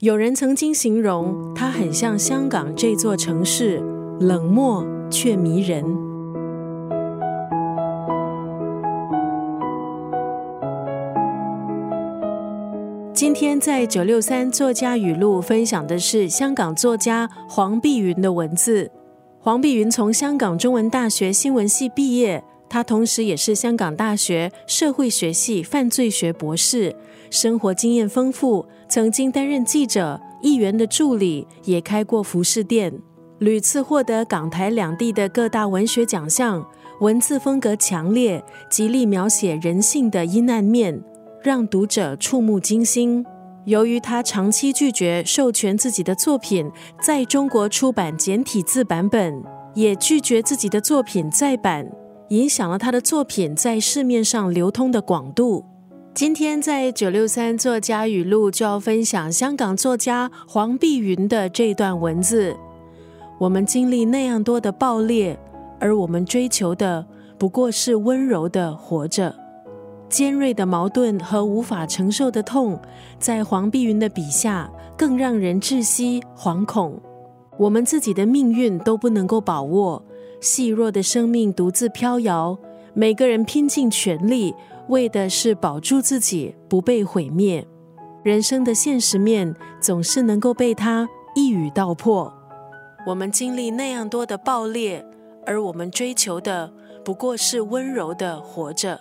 有人曾经形容它很像香港这座城市，冷漠却迷人。今天在九六三作家语录分享的是香港作家黄碧云的文字。黄碧云从香港中文大学新闻系毕业，他同时也是香港大学社会学系犯罪学博士，生活经验丰富。曾经担任记者、议员的助理，也开过服饰店，屡次获得港台两地的各大文学奖项。文字风格强烈，极力描写人性的阴暗面，让读者触目惊心。由于他长期拒绝授权自己的作品在中国出版简体字版本，也拒绝自己的作品再版，影响了他的作品在市面上流通的广度。今天在九六三作家语录就要分享香港作家黄碧云的这段文字。我们经历那样多的爆裂，而我们追求的不过是温柔的活着。尖锐的矛盾和无法承受的痛，在黄碧云的笔下更让人窒息、惶恐。我们自己的命运都不能够把握，细弱的生命独自飘摇，每个人拼尽全力。为的是保住自己不被毁灭，人生的现实面总是能够被他一语道破。我们经历那样多的爆裂，而我们追求的不过是温柔的活着。